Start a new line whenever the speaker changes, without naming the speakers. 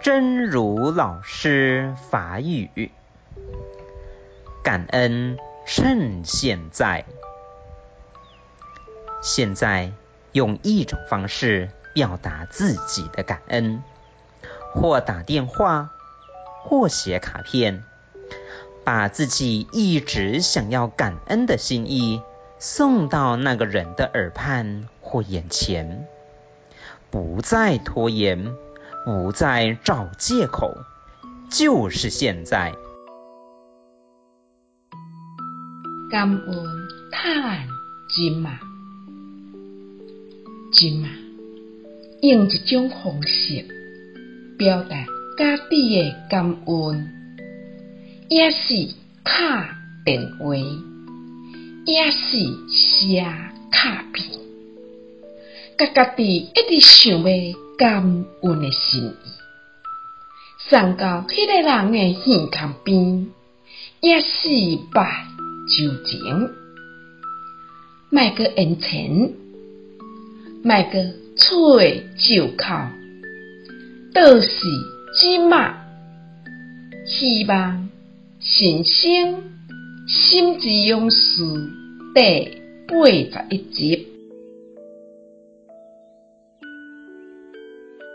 真如老师法语，感恩趁现在。现在用一种方式表达自己的感恩，或打电话，或写卡片，把自己一直想要感恩的心意送到那个人的耳畔或眼前，不再拖延。不再找借口，就是现在。
感恩趁今嘛，今嘛，用一种方式表达家己的感恩，也是打电话，也是写卡片，甲家己一直想要。感恩的心意，送到迄个人的耳孔边，也是拜酒前，莫阁言前，莫阁吹酒口，倒是即马，希望新生心之勇士第八十一集。